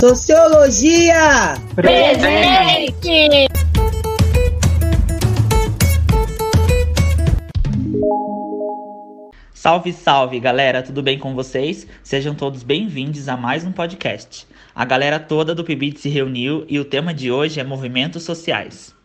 Sociologia! Presente! Salve, salve, galera, tudo bem com vocês? Sejam todos bem-vindos a mais um podcast. A galera toda do PIBIT se reuniu e o tema de hoje é movimentos sociais.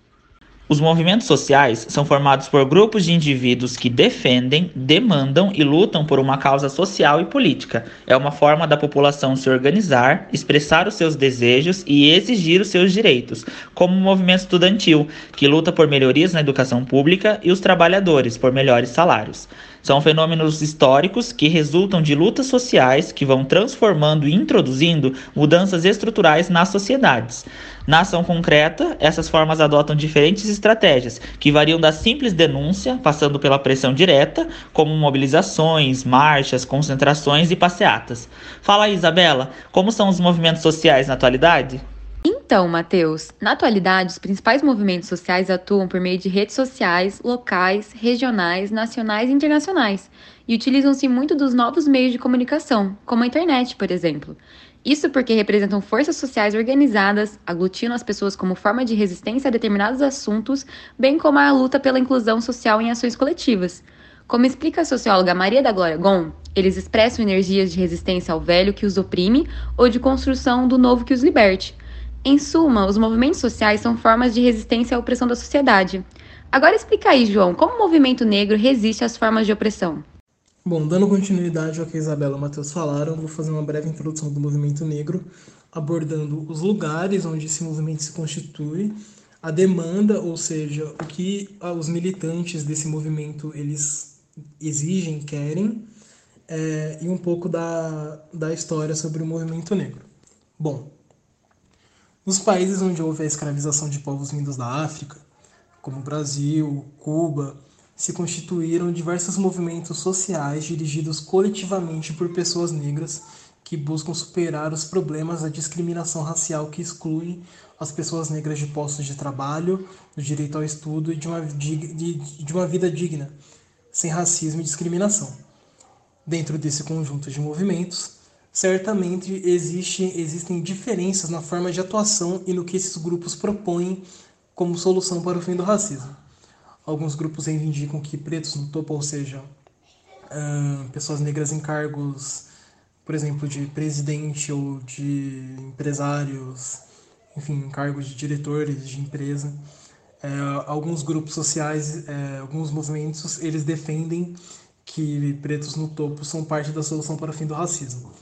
Os movimentos sociais são formados por grupos de indivíduos que defendem, demandam e lutam por uma causa social e política. É uma forma da população se organizar, expressar os seus desejos e exigir os seus direitos, como o movimento estudantil, que luta por melhorias na educação pública, e os trabalhadores por melhores salários. São fenômenos históricos que resultam de lutas sociais que vão transformando e introduzindo mudanças estruturais nas sociedades. Na ação concreta, essas formas adotam diferentes estratégias, que variam da simples denúncia, passando pela pressão direta, como mobilizações, marchas, concentrações e passeatas. Fala aí, Isabela, como são os movimentos sociais na atualidade? Então, Matheus, na atualidade, os principais movimentos sociais atuam por meio de redes sociais, locais, regionais, nacionais e internacionais, e utilizam-se muito dos novos meios de comunicação, como a internet, por exemplo. Isso porque representam forças sociais organizadas, aglutinam as pessoas como forma de resistência a determinados assuntos, bem como a luta pela inclusão social em ações coletivas. Como explica a socióloga Maria da Glória Gon, eles expressam energias de resistência ao velho que os oprime ou de construção do novo que os liberte. Em suma, os movimentos sociais são formas de resistência à opressão da sociedade. Agora explica aí, João, como o movimento negro resiste às formas de opressão. Bom, dando continuidade ao que a Isabela e o Matheus falaram, vou fazer uma breve introdução do movimento negro, abordando os lugares onde esse movimento se constitui, a demanda, ou seja, o que os militantes desse movimento eles exigem, querem, é, e um pouco da, da história sobre o movimento negro. Bom, nos países onde houve a escravização de povos vindos da África, como Brasil, Cuba, se constituíram diversos movimentos sociais dirigidos coletivamente por pessoas negras que buscam superar os problemas da discriminação racial que exclui as pessoas negras de postos de trabalho, do direito ao estudo e de uma, de, uma vida digna, sem racismo e discriminação. Dentro desse conjunto de movimentos, certamente existe, existem diferenças na forma de atuação e no que esses grupos propõem como solução para o fim do racismo. Alguns grupos reivindicam que pretos no topo, ou seja, pessoas negras em cargos, por exemplo, de presidente ou de empresários, enfim, cargos de diretores de empresa. Uh, alguns grupos sociais, uh, alguns movimentos, eles defendem que pretos no topo são parte da solução para o fim do racismo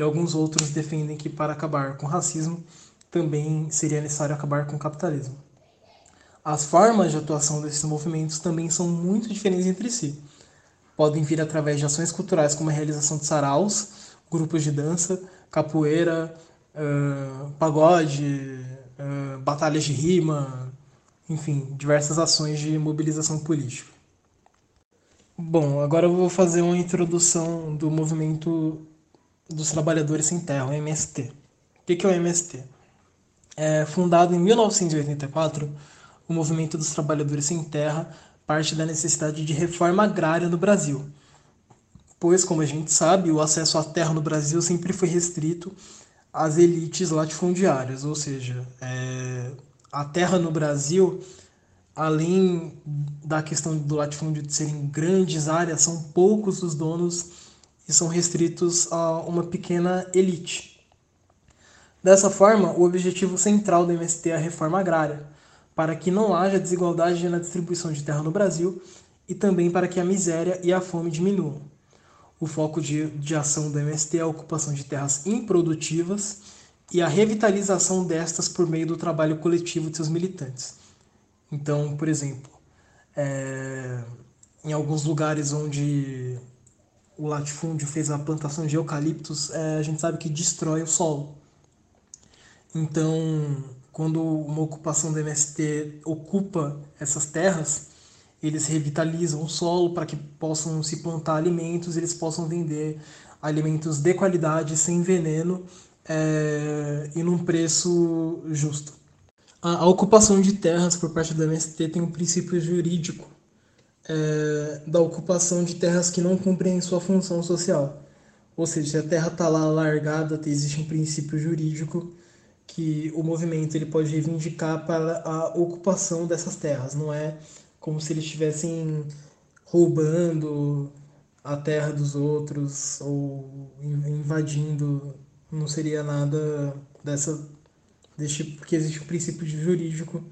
e alguns outros defendem que para acabar com o racismo também seria necessário acabar com o capitalismo. As formas de atuação desses movimentos também são muito diferentes entre si. Podem vir através de ações culturais como a realização de saraus, grupos de dança, capoeira, uh, pagode, uh, batalhas de rima, enfim, diversas ações de mobilização política. Bom, agora eu vou fazer uma introdução do movimento dos Trabalhadores Sem Terra, o MST. O que é o MST? É, fundado em 1984, o Movimento dos Trabalhadores Sem Terra parte da necessidade de reforma agrária no Brasil, pois, como a gente sabe, o acesso à terra no Brasil sempre foi restrito às elites latifundiárias, ou seja, é, a terra no Brasil, além da questão do latifúndio de serem grandes áreas, são poucos os donos e são restritos a uma pequena elite. Dessa forma, o objetivo central do MST é a reforma agrária, para que não haja desigualdade na distribuição de terra no Brasil e também para que a miséria e a fome diminuam. O foco de, de ação do MST é a ocupação de terras improdutivas e a revitalização destas por meio do trabalho coletivo de seus militantes. Então, por exemplo, é, em alguns lugares onde o latifúndio fez a plantação de eucaliptos, é, a gente sabe que destrói o solo. Então, quando uma ocupação do MST ocupa essas terras, eles revitalizam o solo para que possam se plantar alimentos, eles possam vender alimentos de qualidade, sem veneno é, e num preço justo. A, a ocupação de terras por parte do MST tem um princípio jurídico é, da ocupação de terras que não cumprem sua função social. Ou seja, se a terra está lá largada, existe um princípio jurídico que o movimento ele pode reivindicar para a ocupação dessas terras. Não é como se eles estivessem roubando a terra dos outros ou invadindo. Não seria nada dessa tipo, porque existe um princípio jurídico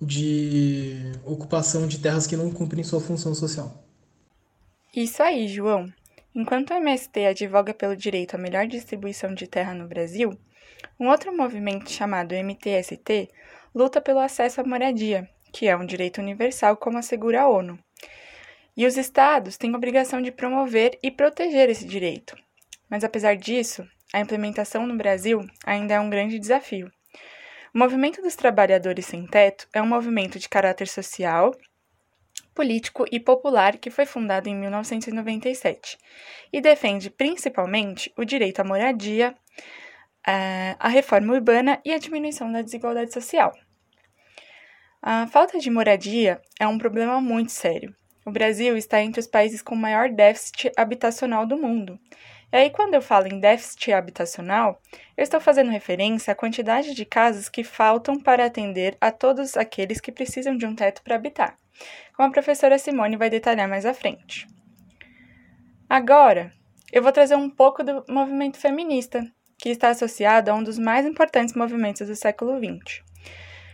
de ocupação de terras que não cumprem sua função social. Isso aí, João. Enquanto o MST advoga pelo direito à melhor distribuição de terra no Brasil, um outro movimento chamado MTST luta pelo acesso à moradia, que é um direito universal como assegura a ONU. E os estados têm obrigação de promover e proteger esse direito. Mas apesar disso, a implementação no Brasil ainda é um grande desafio. O Movimento dos Trabalhadores Sem Teto é um movimento de caráter social político e popular que foi fundado em 1997 e defende principalmente o direito à moradia, eh, a reforma urbana e a diminuição da desigualdade social. A falta de moradia é um problema muito sério. O Brasil está entre os países com maior déficit habitacional do mundo. E aí, quando eu falo em déficit habitacional, eu estou fazendo referência à quantidade de casas que faltam para atender a todos aqueles que precisam de um teto para habitar como a professora Simone vai detalhar mais à frente. Agora, eu vou trazer um pouco do movimento feminista, que está associado a um dos mais importantes movimentos do século XX,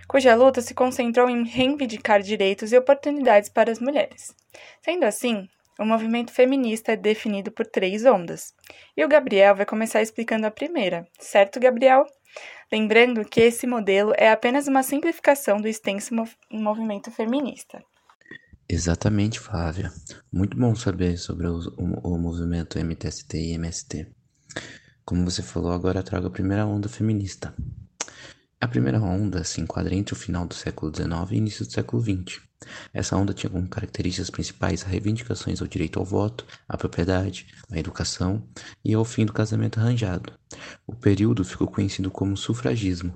cuja luta se concentrou em reivindicar direitos e oportunidades para as mulheres. Sendo assim, o movimento feminista é definido por três ondas. E o Gabriel vai começar explicando a primeira, certo, Gabriel? Lembrando que esse modelo é apenas uma simplificação do extenso movimento feminista. Exatamente, Flávia. Muito bom saber sobre o, o, o, movimento MTST e MST. Como você falou, agora trago a primeira onda feminista. A primeira onda se enquadra entre o final do século XIX e início do século XX. Essa onda tinha como características principais reivindicações ao direito ao voto, à propriedade, à educação e ao fim do casamento arranjado. O período ficou conhecido como sufragismo.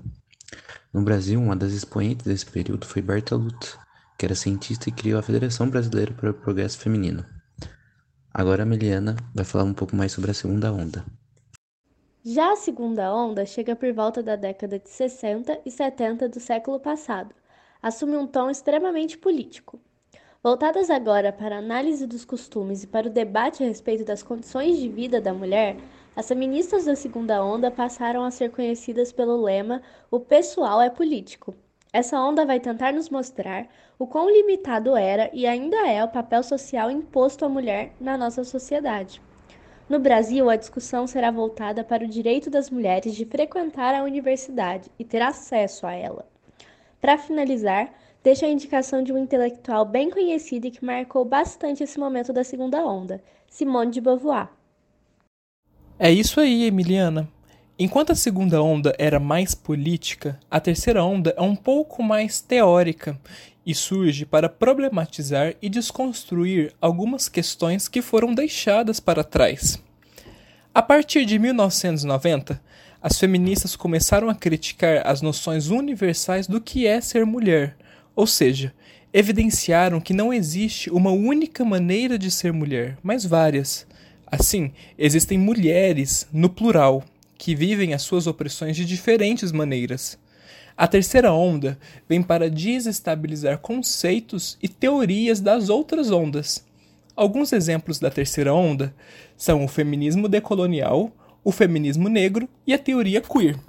No Brasil, uma das expoentes desse período foi Berta Lutz, que era cientista e criou a Federação Brasileira para o Progresso Feminino. Agora a Meliana vai falar um pouco mais sobre a segunda onda. Já a segunda onda chega por volta da década de 60 e 70 do século passado. Assume um tom extremamente político. Voltadas agora para a análise dos costumes e para o debate a respeito das condições de vida da mulher, as feministas da segunda onda passaram a ser conhecidas pelo lema O pessoal é político, essa onda vai tentar nos mostrar o quão limitado era e ainda é o papel social imposto à mulher na nossa sociedade. No Brasil, a discussão será voltada para o direito das mulheres de frequentar a universidade e ter acesso a ela. Para finalizar, deixo a indicação de um intelectual bem conhecido e que marcou bastante esse momento da segunda onda, Simone de Beauvoir. É isso aí, Emiliana. Enquanto a segunda onda era mais política, a terceira onda é um pouco mais teórica e surge para problematizar e desconstruir algumas questões que foram deixadas para trás. A partir de 1990, as feministas começaram a criticar as noções universais do que é ser mulher, ou seja, evidenciaram que não existe uma única maneira de ser mulher, mas várias. Assim, existem mulheres, no plural, que vivem as suas opressões de diferentes maneiras. A terceira onda vem para desestabilizar conceitos e teorias das outras ondas. Alguns exemplos da terceira onda são o feminismo decolonial, o feminismo negro e a teoria queer.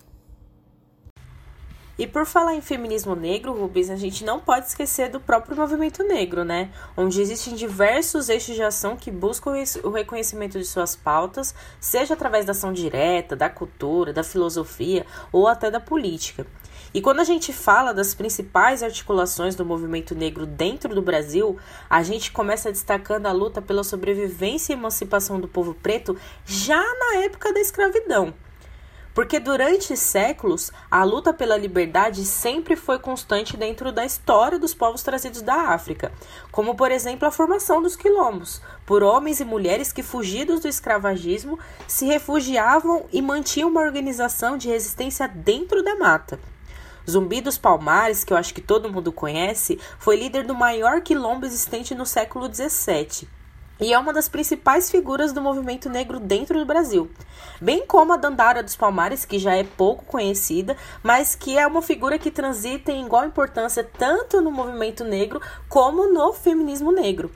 E por falar em feminismo negro, Rubens, a gente não pode esquecer do próprio movimento negro, né? Onde existem diversos eixos de ação que buscam o reconhecimento de suas pautas, seja através da ação direta, da cultura, da filosofia ou até da política. E quando a gente fala das principais articulações do movimento negro dentro do Brasil, a gente começa destacando a luta pela sobrevivência e emancipação do povo preto já na época da escravidão. Porque durante séculos, a luta pela liberdade sempre foi constante dentro da história dos povos trazidos da África, como por exemplo a formação dos quilombos, por homens e mulheres que, fugidos do escravagismo, se refugiavam e mantinham uma organização de resistência dentro da mata. Zumbi dos Palmares, que eu acho que todo mundo conhece, foi líder do maior quilombo existente no século XVII e é uma das principais figuras do movimento negro dentro do Brasil. Bem como a Dandara dos Palmares, que já é pouco conhecida, mas que é uma figura que transita em igual importância tanto no movimento negro como no feminismo negro.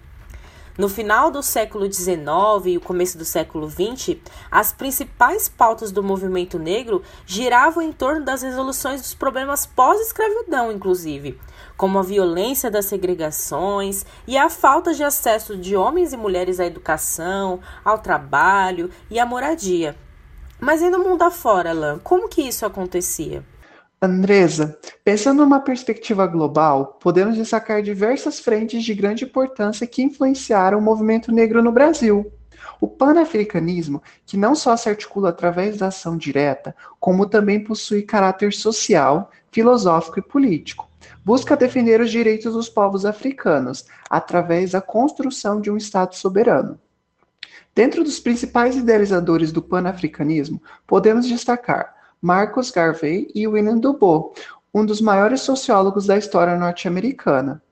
No final do século XIX e o começo do século XX, as principais pautas do movimento negro giravam em torno das resoluções dos problemas pós-escravidão, inclusive, como a violência das segregações e a falta de acesso de homens e mulheres à educação, ao trabalho e à moradia. Mas e no mundo afora, Alain, como que isso acontecia? Andresa, pensando numa perspectiva global, podemos destacar diversas frentes de grande importância que influenciaram o movimento negro no Brasil. O panafricanismo, que não só se articula através da ação direta, como também possui caráter social, filosófico e político, busca defender os direitos dos povos africanos através da construção de um Estado soberano. Dentro dos principais idealizadores do panafricanismo, podemos destacar Marcus Garvey e William Dubos, um dos maiores sociólogos da história norte-americana.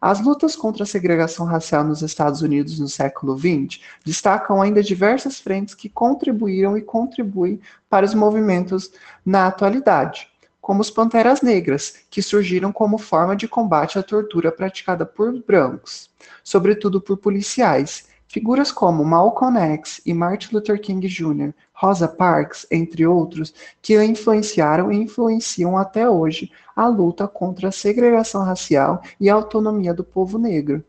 As lutas contra a segregação racial nos Estados Unidos no século XX destacam ainda diversas frentes que contribuíram e contribuem para os movimentos na atualidade, como os Panteras Negras, que surgiram como forma de combate à tortura praticada por brancos, sobretudo por policiais, Figuras como Malcolm X e Martin Luther King Jr., Rosa Parks, entre outros, que influenciaram e influenciam até hoje a luta contra a segregação racial e a autonomia do povo negro.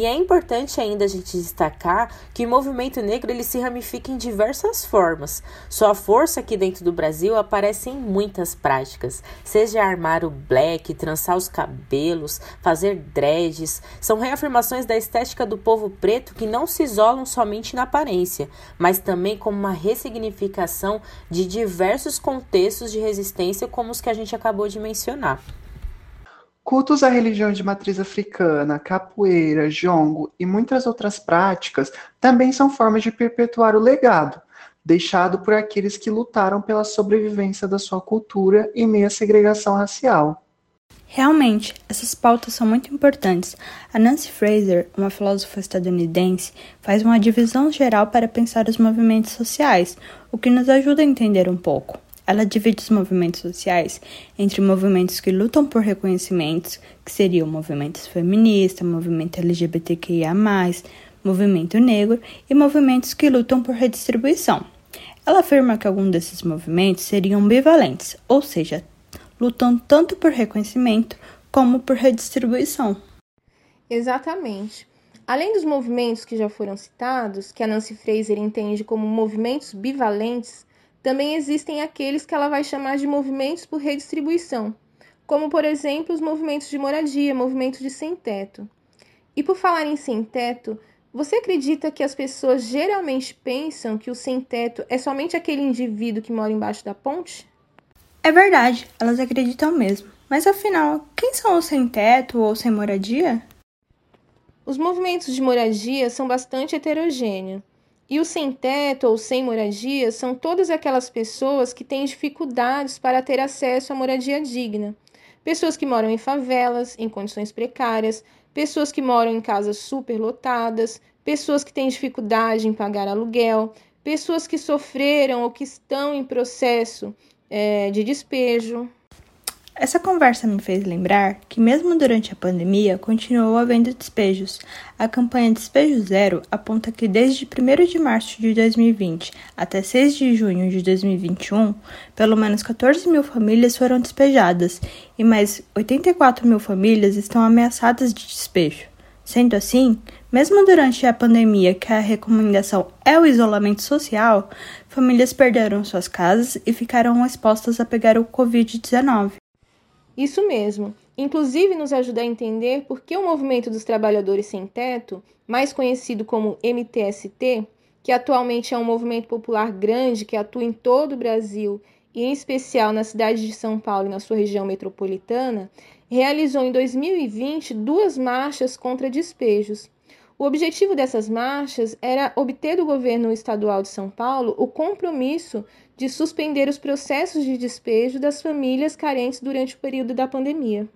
E é importante ainda a gente destacar que o movimento negro ele se ramifica em diversas formas. Sua força aqui dentro do Brasil aparece em muitas práticas, seja armar o black, trançar os cabelos, fazer dreads, são reafirmações da estética do povo preto que não se isolam somente na aparência, mas também como uma ressignificação de diversos contextos de resistência como os que a gente acabou de mencionar. Cultos à religião de matriz africana, capoeira, jongo e muitas outras práticas também são formas de perpetuar o legado, deixado por aqueles que lutaram pela sobrevivência da sua cultura em meio à segregação racial. Realmente, essas pautas são muito importantes. A Nancy Fraser, uma filósofa estadunidense, faz uma divisão geral para pensar os movimentos sociais, o que nos ajuda a entender um pouco. Ela divide os movimentos sociais entre movimentos que lutam por reconhecimentos, que seriam movimentos feministas, movimento LGBTQIA, movimento negro, e movimentos que lutam por redistribuição. Ela afirma que alguns desses movimentos seriam bivalentes, ou seja, lutam tanto por reconhecimento como por redistribuição. Exatamente. Além dos movimentos que já foram citados, que a Nancy Fraser entende como movimentos bivalentes, também existem aqueles que ela vai chamar de movimentos por redistribuição, como por exemplo os movimentos de moradia, movimentos de sem-teto. E por falar em sem-teto, você acredita que as pessoas geralmente pensam que o sem-teto é somente aquele indivíduo que mora embaixo da ponte? É verdade, elas acreditam mesmo. Mas afinal, quem são os sem-teto ou sem moradia? Os movimentos de moradia são bastante heterogêneos. E os sem teto ou sem moradia são todas aquelas pessoas que têm dificuldades para ter acesso à moradia digna. Pessoas que moram em favelas, em condições precárias, pessoas que moram em casas superlotadas, pessoas que têm dificuldade em pagar aluguel, pessoas que sofreram ou que estão em processo é, de despejo. Essa conversa me fez lembrar que, mesmo durante a pandemia, continuou havendo despejos. A campanha Despejo Zero aponta que, desde 1 de março de 2020 até 6 de junho de 2021, pelo menos 14 mil famílias foram despejadas e mais 84 mil famílias estão ameaçadas de despejo. Sendo assim, mesmo durante a pandemia, que a recomendação é o isolamento social, famílias perderam suas casas e ficaram expostas a pegar o Covid-19. Isso mesmo. Inclusive nos ajuda a entender por que o movimento dos trabalhadores sem teto, mais conhecido como MTST, que atualmente é um movimento popular grande que atua em todo o Brasil e em especial na cidade de São Paulo e na sua região metropolitana, realizou em 2020 duas marchas contra despejos. O objetivo dessas marchas era obter do governo estadual de São Paulo o compromisso de suspender os processos de despejo das famílias carentes durante o período da pandemia.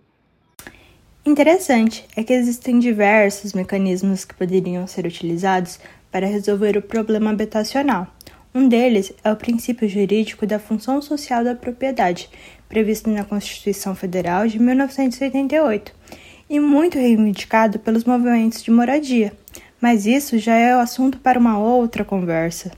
Interessante é que existem diversos mecanismos que poderiam ser utilizados para resolver o problema habitacional. Um deles é o princípio jurídico da função social da propriedade, previsto na Constituição Federal de 1988 e muito reivindicado pelos movimentos de moradia. Mas isso já é o assunto para uma outra conversa.